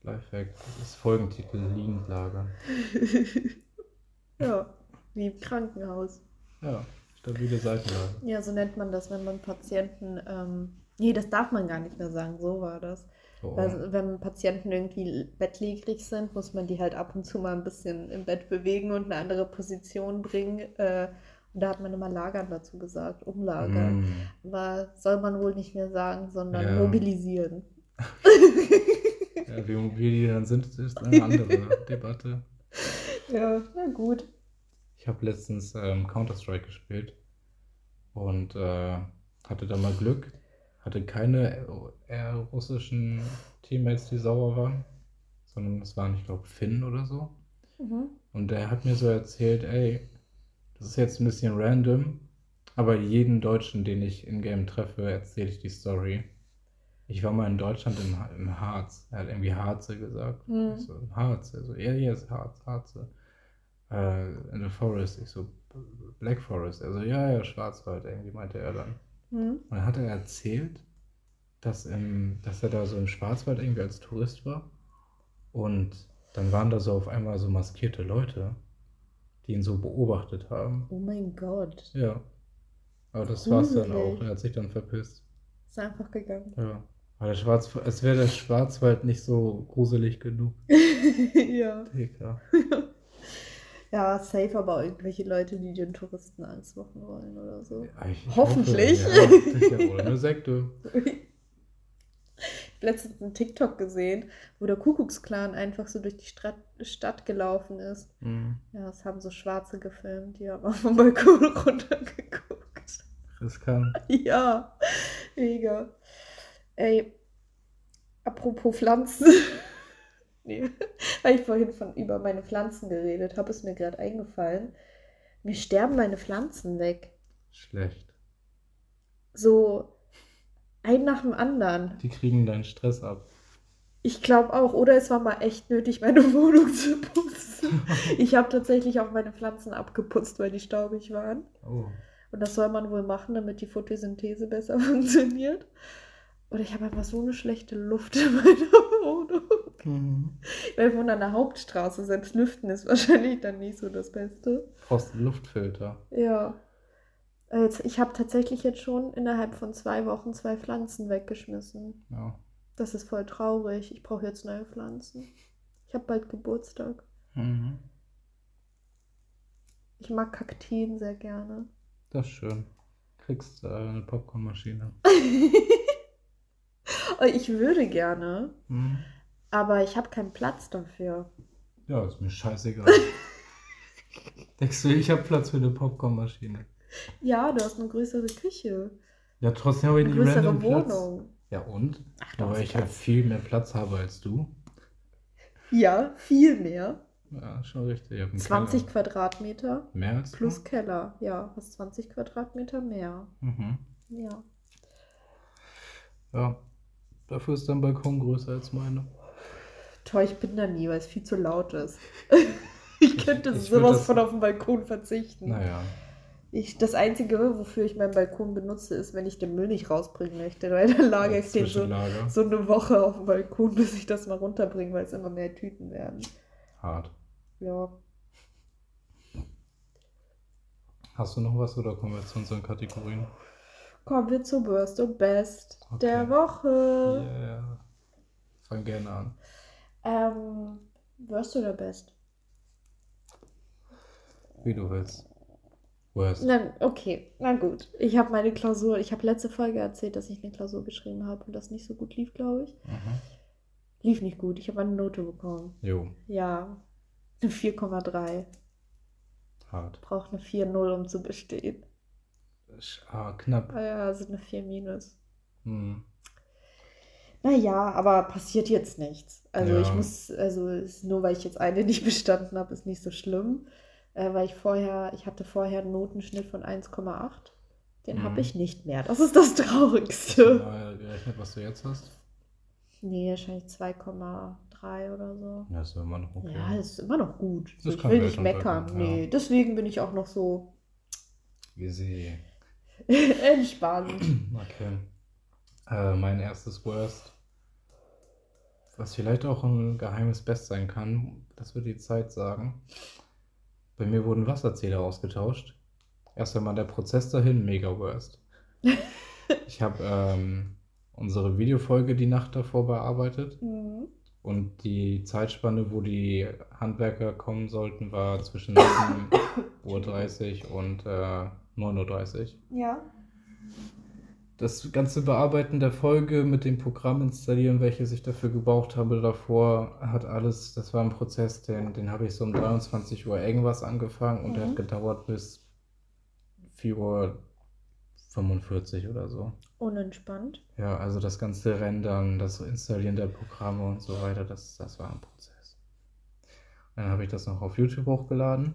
A: Lifehack, das ist Folgentitel, liegend lagern.
B: ja. Wie im Krankenhaus.
A: Ja, stabile Seitenlage.
B: Ja, so nennt man das, wenn man Patienten. Ähm, nee, das darf man gar nicht mehr sagen. So war das.
A: Oh,
B: Weil, wenn Patienten irgendwie bettlägerig sind, muss man die halt ab und zu mal ein bisschen im Bett bewegen und eine andere Position bringen. Äh, und da hat man immer Lagern dazu gesagt, umlagern.
A: Mm.
B: Aber soll man wohl nicht mehr sagen, sondern
A: Ja.
B: mobilisieren.
A: Ja, wie mobil die dann sind, ist eine andere Debatte.
B: Ja, na gut.
A: Ich habe letztens ähm, Counter-Strike gespielt und äh, hatte da mal Glück. Hatte keine eher russischen Teammates, die sauer waren, sondern es waren, ich glaube, Finn oder so.
B: Mhm.
A: Und der hat mir so erzählt, ey, das ist jetzt ein bisschen random, aber jeden Deutschen, den ich in-game treffe, erzähle ich die Story. Ich war mal in Deutschland im, im Harz. Er hat irgendwie Harze gesagt.
B: Mhm.
A: Ich so, im Harz. Er so, ja, hier ist Harz, Harze. Äh, in the Forest. Ich so, Black Forest. Er so, ja, ja, Schwarzwald, irgendwie meinte er dann.
B: Mhm.
A: Und dann hat er erzählt, dass, im, dass er da so im Schwarzwald irgendwie als Tourist war. Und dann waren da so auf einmal so maskierte Leute, die ihn so beobachtet haben.
B: Oh mein Gott.
A: Ja. Aber das war's dann
B: Gruselig.
A: auch. Er hat sich dann verpisst.
B: Ist einfach gegangen.
A: Ja. Aber der Schwarz, es wäre der Schwarzwald nicht so gruselig genug.
B: ja.
A: Digga.
B: Ja, safe aber irgendwelche Leute, die den Touristen Angst machen wollen oder so.
A: Ja, ich- ich
B: Hoffentlich.
A: Hoffe, ja, oder eine Sekte.
B: Ich habe letztens einen TikTok gesehen, wo der Kuckucksklan einfach so durch die Stadt, Stadt gelaufen ist.
A: Mhm.
B: Ja, das haben so Schwarze gefilmt, die haben auf dem Balkon runtergeguckt.
A: Riskant.
B: Ja, mega. Ey, apropos Pflanzen. Nee, weil ich vorhin von über meine Pflanzen geredet habe, ist mir gerade eingefallen. Mir sterben meine Pflanzen weg.
A: Schlecht.
B: So ein nach dem anderen.
A: Die kriegen deinen Stress ab.
B: Ich glaube auch. Oder es war mal echt nötig, meine Wohnung zu putzen. ich habe tatsächlich auch meine Pflanzen abgeputzt, weil die staubig waren.
A: Oh.
B: Und das soll man wohl machen, damit die Photosynthese besser funktioniert. Und ich habe einfach so eine schlechte Luft in meiner Wohnung.
A: Mhm.
B: Weil von einer Hauptstraße, selbst lüften ist wahrscheinlich dann nicht so das Beste.
A: Brauchst einen Luftfilter.
B: Ja. Jetzt, ich habe tatsächlich jetzt schon innerhalb von zwei Wochen zwei Pflanzen weggeschmissen.
A: Ja.
B: Das ist voll traurig. Ich brauche jetzt neue Pflanzen. Ich habe bald Geburtstag.
A: Mhm.
B: Ich mag Kakteen sehr gerne.
A: Das ist schön. Kriegst äh, eine Popcornmaschine.
B: Oh, Ich würde gerne,
A: Mhm.
B: Aber ich habe keinen Platz dafür.
A: Ja, ist mir scheißegal. Denkst du, ich habe Platz für eine Popcornmaschine?
B: Ja, du hast eine größere Küche.
A: Ja, trotzdem habe ich
B: Eine größere
A: random Platz.
B: Wohnung.
A: Ja, und?
B: Ach, du
A: Aber ich halt
B: Platz.
A: viel mehr Platz habe als du.
B: Ja, viel mehr.
A: Ja, schon richtig. Ich hab einen
B: 20
A: Keller.
B: Quadratmeter
A: Mehr als du?
B: plus Keller. Ja, hast 20 Quadratmeter mehr.
A: Mhm.
B: Ja.
A: Ja. Dafür ist dein Balkon größer als meine.
B: Toll, ich bin da nie, weil es viel zu laut ist. ich könnte
A: ich würd
B: sowas
A: das-
B: von auf den Balkon verzichten.
A: Naja.
B: Ich, das Einzige, wofür ich meinen Balkon benutze, ist, wenn ich den Müll nicht rausbringen möchte. Weil dann lagere ich den so, so eine Woche auf dem Balkon, bis ich das mal runterbringe, weil es immer mehr Tüten werden.
A: Hart.
B: Ja.
A: Hast du noch was oder kommen wir zu unseren Kategorien?
B: Kommen wir zur Worst und Best
A: Okay.
B: der Woche.
A: Yeah. Fang gerne an.
B: Ähm, Worst oder Best?
A: Wie du willst. Worst.
B: Na, okay, na gut. Ich habe meine Klausur, ich habe letzte Folge erzählt, dass ich eine Klausur geschrieben habe und das nicht so gut lief, glaube ich.
A: Mhm.
B: Lief nicht gut, ich habe eine Note bekommen.
A: Jo,
B: Ja, eine 4,3.
A: hart.
B: Braucht eine 4,0, um zu bestehen.
A: Ah, knapp.
B: Ah Ja, also eine 4 minus.
A: Hm.
B: Naja, aber passiert jetzt nichts. Also
A: Ja.
B: ich muss, also ist, nur weil ich jetzt eine nicht bestanden habe, ist nicht so schlimm. Äh, weil ich vorher, ich hatte vorher einen Notenschnitt von 1,8. Den
A: Mhm.
B: habe ich nicht mehr. Das ist das
A: Hast du
B: Traurigste.
A: mal gerechnet, was du jetzt hast?
B: Nee, wahrscheinlich 2,3 oder so.
A: Ja, ist immer noch okay.
B: Ja, ist immer noch gut.
A: Das
B: ich will nicht meckern.
A: ja.
B: Nee, deswegen bin ich auch noch so
A: Easy.
B: entspannt.
A: Okay. Äh, mein erstes Worst. Was vielleicht auch ein geheimes Best sein kann, das wird die Zeit sagen. Bei mir wurden Wasserzähler ausgetauscht. Erst einmal der Prozess dahin, mega worst. Ich habe ähm, unsere Videofolge die Nacht davor bearbeitet
B: Mhm.
A: und die Zeitspanne, wo die Handwerker kommen sollten, war zwischen 7.30 Uhr und äh, 9.30 Uhr.
B: Ja.
A: Das ganze Bearbeiten der Folge mit dem Programm installieren, welches ich dafür gebraucht habe davor, hat alles, das war ein Prozess, den, den habe ich so um 23 Uhr irgendwas angefangen und der
B: Mhm.
A: hat gedauert bis 4 Uhr 45 oder so.
B: Unentspannt.
A: Ja, also das ganze Rendern, das Installieren der Programme und so weiter, das, das war ein Prozess. Dann habe ich das noch auf YouTube hochgeladen,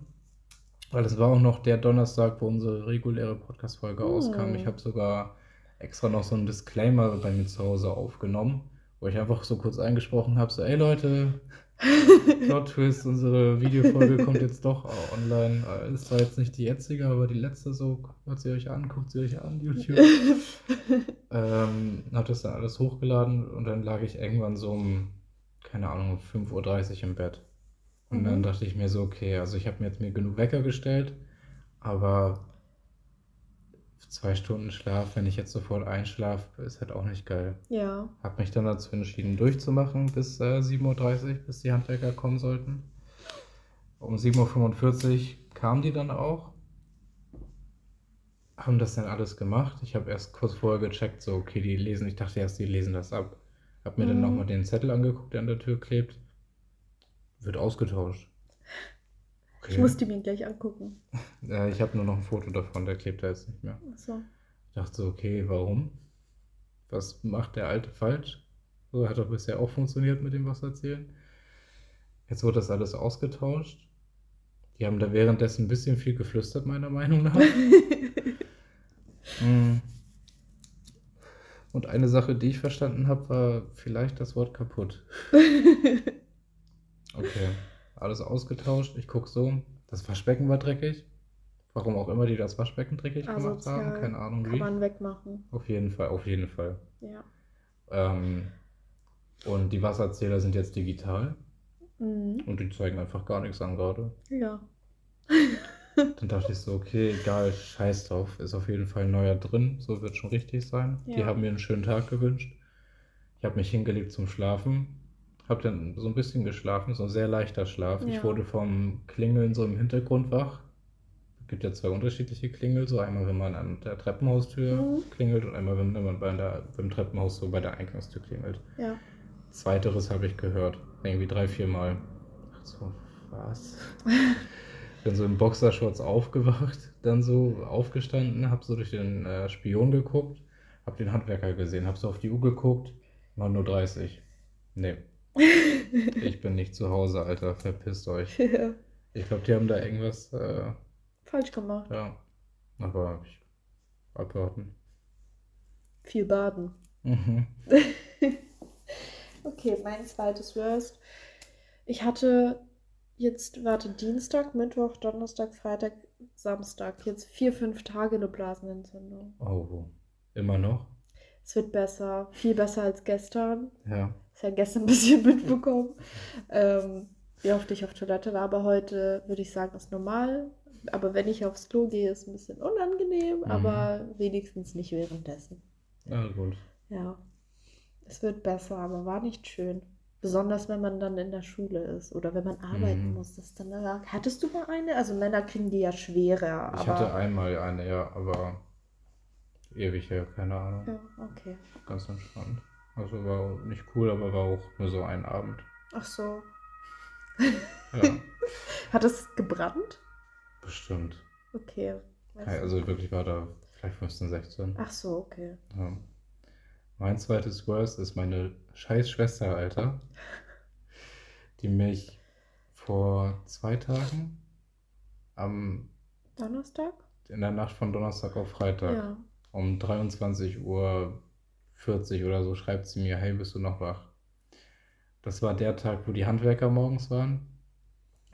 A: weil es war auch noch der Donnerstag, wo unsere reguläre Podcast-Folge
B: Hm.
A: auskam. Ich habe sogar extra noch so einen Disclaimer bei mir zu Hause aufgenommen, wo ich einfach so kurz eingesprochen habe, so, ey Leute, Plot Twist, unsere Videofolge kommt jetzt doch online. Äh, Ist zwar jetzt nicht die jetzige, aber die letzte so, hört sie euch an, guckt sie euch an, YouTube. Ähm, hab das dann alles hochgeladen und dann lag ich irgendwann so um, keine Ahnung, 5.30 Uhr im Bett. Und
B: Mhm.
A: dann dachte ich mir so, okay, also ich habe mir jetzt mir genug Wecker gestellt, aber zwei Stunden Schlaf, wenn ich jetzt sofort einschlafe, ist halt auch nicht geil.
B: ja.
A: Hab mich dann dazu entschieden, durchzumachen bis äh, 7.30 Uhr, bis die Handwerker kommen sollten. Um 7.45 Uhr kamen die dann auch. Haben das dann alles gemacht. Ich habe erst kurz vorher gecheckt, so, okay, die lesen, ich dachte erst, die lesen das ab. Hab mir dann
B: Mhm.
A: nochmal den Zettel angeguckt, der an der Tür klebt. Wird ausgetauscht. Okay.
B: Ich muss die mir gleich angucken.
A: äh, ich habe nur noch ein Foto davon, der klebt da jetzt nicht mehr.
B: Achso.
A: Ich dachte so, okay, warum? Was macht der Alte falsch? So hat doch bisher auch funktioniert mit dem Wasserzählen. Jetzt wurde das alles ausgetauscht. Die haben da währenddessen ein bisschen viel geflüstert, meiner Meinung nach. Mm. Und eine Sache, die ich verstanden habe, war vielleicht das Wort kaputt. Okay, alles ausgetauscht. Ich gucke so. Das Waschbecken war dreckig. Warum auch immer die das Waschbecken dreckig gemacht haben. Keine Ahnung
B: Kann wie. Kann man wegmachen.
A: Auf jeden Fall, auf jeden Fall.
B: Ja.
A: Ähm, und die Wasserzähler sind jetzt digital. Mhm. Und die zeigen einfach gar nichts an gerade.
B: Ja.
A: Dann dachte ich so, okay, egal, scheiß drauf. Ist auf jeden Fall ein neuer drin. So wird schon richtig sein. Ja. Die haben mir einen schönen Tag gewünscht. Ich habe mich hingelegt zum Schlafen. Habe dann so ein bisschen geschlafen, so ein sehr leichter Schlaf. Ja. Ich wurde vom Klingeln so im Hintergrund wach. Es gibt ja zwei unterschiedliche Klingel. So einmal, wenn man an der Treppenhaustür mhm. klingelt und einmal, wenn man bei der, beim Treppenhaus so bei der Eingangstür klingelt.
B: Ja.
A: Zweiteres habe ich gehört. Irgendwie drei, vier Mal. Ach so, was? bin so in Boxershorts aufgewacht, dann so aufgestanden, habe so durch den äh, Spion geguckt, habe den Handwerker gesehen, habe so auf die Uhr geguckt, war nur 30. Nee. Ich bin nicht zu Hause, Alter, verpisst euch. Ja. Ich glaube, die haben da irgendwas äh,
B: falsch gemacht.
A: Ja. Aber ich abwarten.
B: Viel baden.
A: Mhm.
B: okay, mein zweites Worst. Ich hatte jetzt, warte, Dienstag, Mittwoch, Donnerstag, Freitag, Samstag. Jetzt vier, fünf Tage eine Blasenentzündung.
A: Oh, immer noch?
B: Es wird besser, viel besser als gestern.
A: Ja.
B: Habe gestern ein bisschen mitbekommen, ähm, wie oft ich auf Toilette war, aber heute würde ich sagen, ist normal. Aber wenn ich aufs Klo gehe, ist ein bisschen unangenehm, mhm. aber wenigstens nicht währenddessen.
A: Ja, gut.
B: Ja. Es wird besser, aber war nicht schön. Besonders wenn man dann in der Schule ist oder wenn man arbeiten mhm. muss. Das dann, hattest du mal eine? Also Männer kriegen die ja schwerer.
A: Ich hatte einmal eine, ja, aber ewig her, keine Ahnung.
B: Ja, okay.
A: Ganz entspannt. Also war nicht cool, aber war auch nur so ein Abend.
B: Ach so.
A: Ja.
B: Hat es gebrannt?
A: Bestimmt.
B: Okay.
A: Also wirklich war da vielleicht 15, 16.
B: Ach so, okay.
A: Ja. Mein zweites Worst ist meine scheiß Schwester, Alter, die mich vor zwei Tagen am
B: Donnerstag?
A: In der Nacht von Donnerstag auf Freitag ja. um 23 Uhr 40 oder so schreibt sie mir, hey, bist du noch wach? Das war der Tag, wo die Handwerker morgens waren,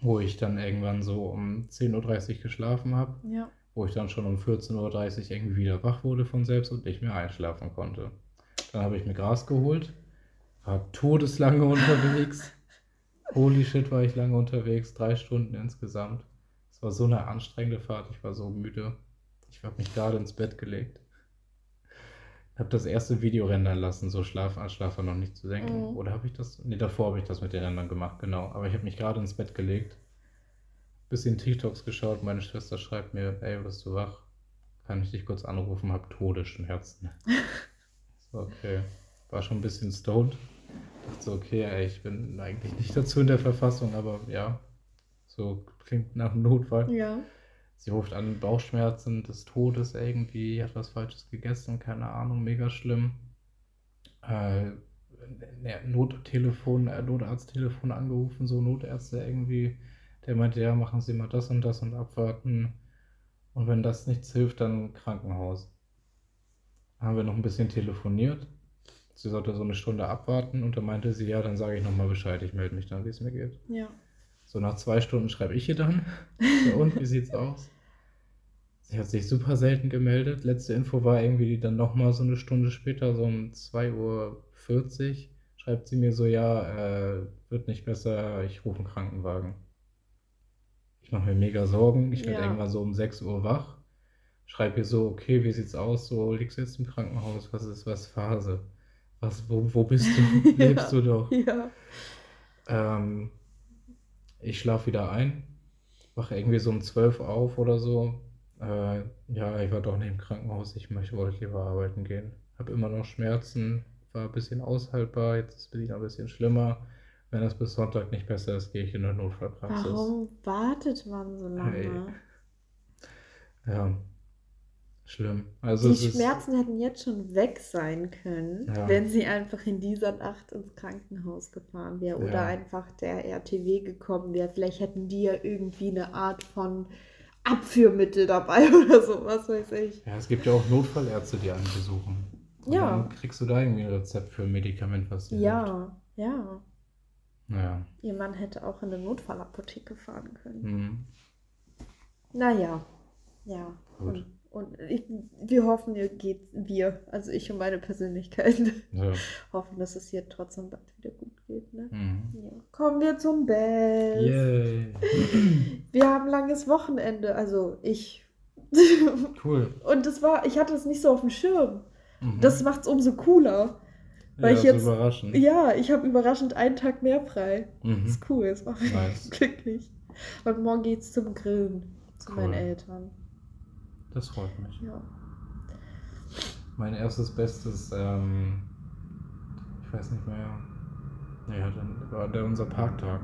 A: wo ich dann irgendwann so um 10.30 Uhr geschlafen habe,
B: ja.
A: wo ich dann schon um 14.30 Uhr irgendwie wieder wach wurde von selbst und nicht mehr einschlafen konnte. Dann habe ich mir Gras geholt, war todeslange unterwegs. Holy shit, war ich lange unterwegs, drei Stunden insgesamt. Es war so eine anstrengende Fahrt, ich war so müde. Ich habe mich gerade ins Bett gelegt. Habe das erste Video rendern lassen, so Schlaf an Schlafer noch nicht zu denken. Mhm. Oder habe ich das? Ne, davor habe ich das mit den Rändern gemacht, genau. Aber ich habe mich gerade ins Bett gelegt, bisschen TikToks geschaut. Meine Schwester schreibt mir, ey, bist du wach? Kann ich dich kurz anrufen? Hab Todesschmerzen. Okay. War schon ein bisschen stoned. Dachte so, okay, ey, ich bin eigentlich nicht dazu in der Verfassung, aber ja, so klingt nach einem Notfall.
B: Ja.
A: Sie ruft an, Bauchschmerzen des Todes irgendwie, hat was Falsches gegessen, keine Ahnung, mega schlimm. Äh, ne, Nottelefon, äh, Notarzttelefon angerufen, so Notärzte irgendwie. Der meinte, ja, machen Sie mal das und das und abwarten. Und wenn das nichts hilft, dann Krankenhaus haben wir noch ein bisschen telefoniert. Sie sollte so eine Stunde abwarten und dann meinte sie, ja, dann sage ich nochmal Bescheid, ich melde mich dann, wie es mir geht.
B: Ja.
A: So nach zwei Stunden schreibe ich ihr dann. und wie sieht's aus? Sie hat sich super selten gemeldet. Letzte Info war irgendwie dann nochmal so eine Stunde später, so um 2.40 Uhr, schreibt sie mir so, ja, äh, wird nicht besser, ich rufe einen Krankenwagen. Ich mache mir mega Sorgen. Ich werde ja. irgendwann so um 6 Uhr wach schreibe ihr so, okay, wie sieht's aus? So, liegst du jetzt im Krankenhaus? Was ist was Phase? Was, wo, wo bist du? Lebst du doch?
B: Ja.
A: Ähm, ich schlafe wieder ein, wache irgendwie so um 12 auf oder so. Äh, ja, ich war doch nicht im Krankenhaus, ich möchte, wollte lieber arbeiten gehen. Habe immer noch Schmerzen, war ein bisschen aushaltbar, jetzt ist es ein bisschen schlimmer. Wenn das bis Sonntag nicht besser ist, gehe ich in eine Notfallpraxis.
B: Warum wartet man so lange? Hey.
A: Ja, Schlimm. Also
B: Die Schmerzen hätten jetzt schon weg sein können,
A: Ja.
B: wenn sie einfach in dieser Nacht ins Krankenhaus gefahren wäre oder
A: Ja.
B: einfach der RTW gekommen wäre. Vielleicht hätten die ja irgendwie eine Art von Abführmittel dabei oder so, was weiß ich.
A: ja, es gibt ja auch Notfallärzte, die einen besuchen. Und
B: Ja.
A: Dann kriegst du da irgendwie ein Rezept für ein Medikament, was dir.
B: Ja, ja.
A: Naja.
B: Ihr Mann hätte auch in eine Notfallapotheke fahren können.
A: Mhm.
B: Naja, ja.
A: Gut.
B: Und, und ich, wir hoffen, ihr geht, wir, also ich und meine Persönlichkeit,
A: Ja.
B: hoffen, dass es hier trotzdem bald wieder gut geht. Ne?
A: Mhm.
B: Ja. Kommen wir zum Best.
A: Yay.
B: Wir haben ein langes Wochenende, also ich.
A: Cool.
B: und das war, ich hatte es nicht so auf dem Schirm.
A: Mhm.
B: Das macht es umso cooler. weil
A: ja,
B: ich jetzt-
A: überraschend.
B: Ja, ich habe überraschend einen Tag mehr frei.
A: Mhm.
B: Das ist cool, das macht mich
A: Nice.
B: glücklich. Und morgen geht's zum Grillen zu
A: Cool.
B: meinen Eltern.
A: Das freut mich.
B: Ja.
A: Mein erstes Bestes, ähm, ich weiß nicht mehr. Ja, dann war der unser Parktag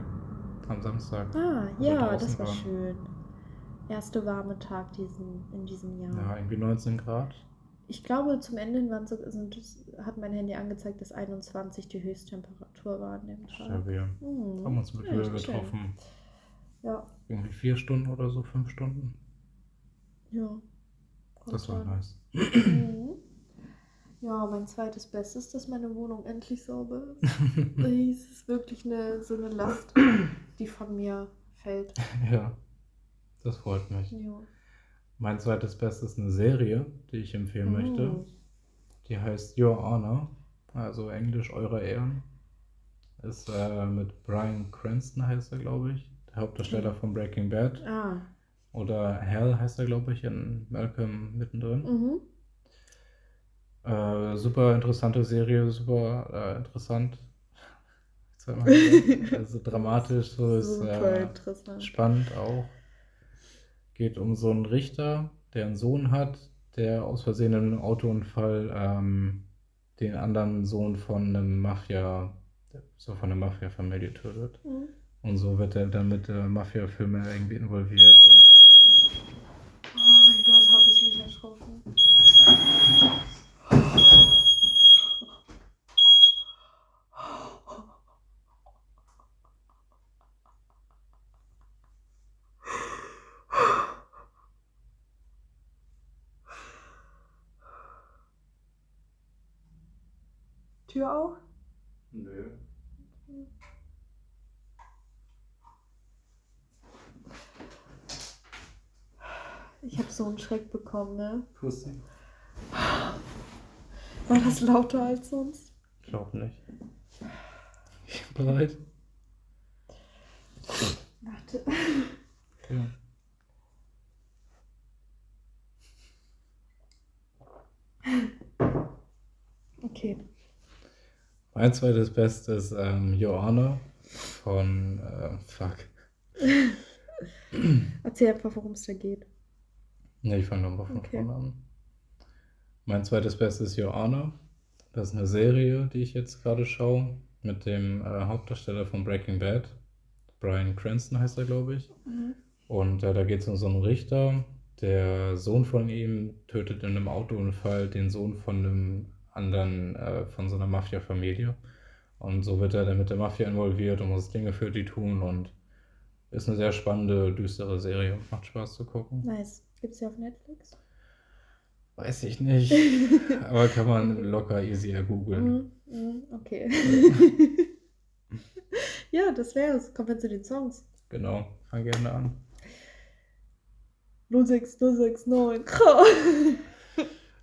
A: am Samstag.
B: Ah, ja, das war
A: waren.
B: schön. Erste warme Tag diesen, in diesem Jahr.
A: Ja, irgendwie 19 Grad.
B: Ich glaube, zum Ende hin waren so, sind, hat mein Handy angezeigt, dass 21 die Höchsttemperatur war an dem Tag.
A: Ja, wir
B: Hm.
A: haben uns mit
B: Ja,
A: Höhe
B: schön.
A: getroffen.
B: Ja,
A: Irgendwie vier Stunden oder so, fünf Stunden.
B: ja.
A: Das war nice.
B: Mhm. Ja, mein zweites Bestes, dass meine Wohnung endlich sauber ist. es ist wirklich eine, so eine Last, die von mir fällt.
A: ja, das freut mich.
B: Ja.
A: Mein zweites Bestes ist eine Serie, die ich empfehlen möchte.
B: Mhm.
A: Die heißt Your Honor, also Englisch Eure Ehren. Ist äh, mit Brian Cranston heißt er, glaube ich. Der Hauptdarsteller von Breaking Bad.
B: Ah.
A: Oder Hal heißt er, glaube ich, in Malcolm mittendrin.
B: Mhm.
A: Äh, super interessante Serie, super äh, interessant. Sagen? also dramatisch, so ist äh, spannend auch. Geht um so einen Richter, der einen Sohn hat, der aus Versehen in einem Autounfall ähm, den anderen Sohn von einem Mafia, so von einer Mafia-Familie tötet.
B: Mhm.
A: Und so wird er dann mit der Mafia-Filme irgendwie involviert und
B: Oh mein Gott, habe ich mich erschrocken. Tür auf?
A: Nö.
B: Ich habe so einen Schreck bekommen, ne?
A: Pussy.
B: War das lauter als sonst?
A: Glaub nicht. Bereit?
B: Warte.
A: Ja.
B: Okay.
A: Mein zweites Bestes ist ähm, Joanna von äh, Fuck.
B: Erzähl einfach, worum es da geht.
A: Ne, ich fange nochmal von
B: Okay.
A: vorne an. Mein zweites Bestes ist Joanna. Das ist eine Serie, die ich jetzt gerade schaue, mit dem äh, Hauptdarsteller von Breaking Bad. Brian Cranston heißt er, glaube ich. Und äh, da geht es um so einen Richter. Der Sohn von ihm tötet in einem Autounfall den Sohn von einem anderen, äh, von so einer Mafia-Familie. Und so wird er dann mit der Mafia involviert und muss Dinge für die tun. Und ist eine sehr spannende, düstere Serie. Macht Spaß zu gucken.
B: Nice. Gibt's ja auf Netflix?
A: Weiß ich nicht. Aber kann man locker easy ergoogeln.
B: Mhm, mhm, okay. ja, das wär's. Kommen wir zu den Songs.
A: Genau. Fang gerne an.
B: 06069.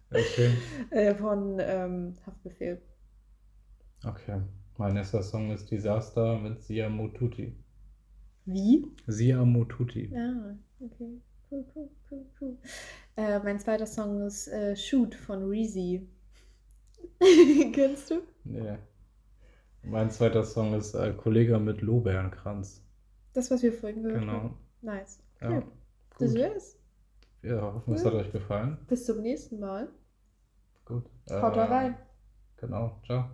A: Okay.
B: äh, von ähm, Haftbefehl.
A: Okay. Mein erster Song ist Disaster mit Sia Motuti.
B: Wie?
A: Sia Motuti.
B: Ja, okay. Cool, cool, cool, cool. Äh, mein zweiter Song ist äh, Shoot von Reezy. Kennst du?
A: Nee. Mein zweiter Song ist äh, Kollege mit Lorbeerenkranz.
B: Das, was wir vorhin gehört
A: Genau.
B: haben. Nice. Okay.
A: Ja.
B: Das wär's.
A: Ja, hoffen, es hat euch gefallen.
B: Bis zum nächsten Mal.
A: Gut.
B: Haut
A: Äh,
B: rein.
A: Genau. Ciao.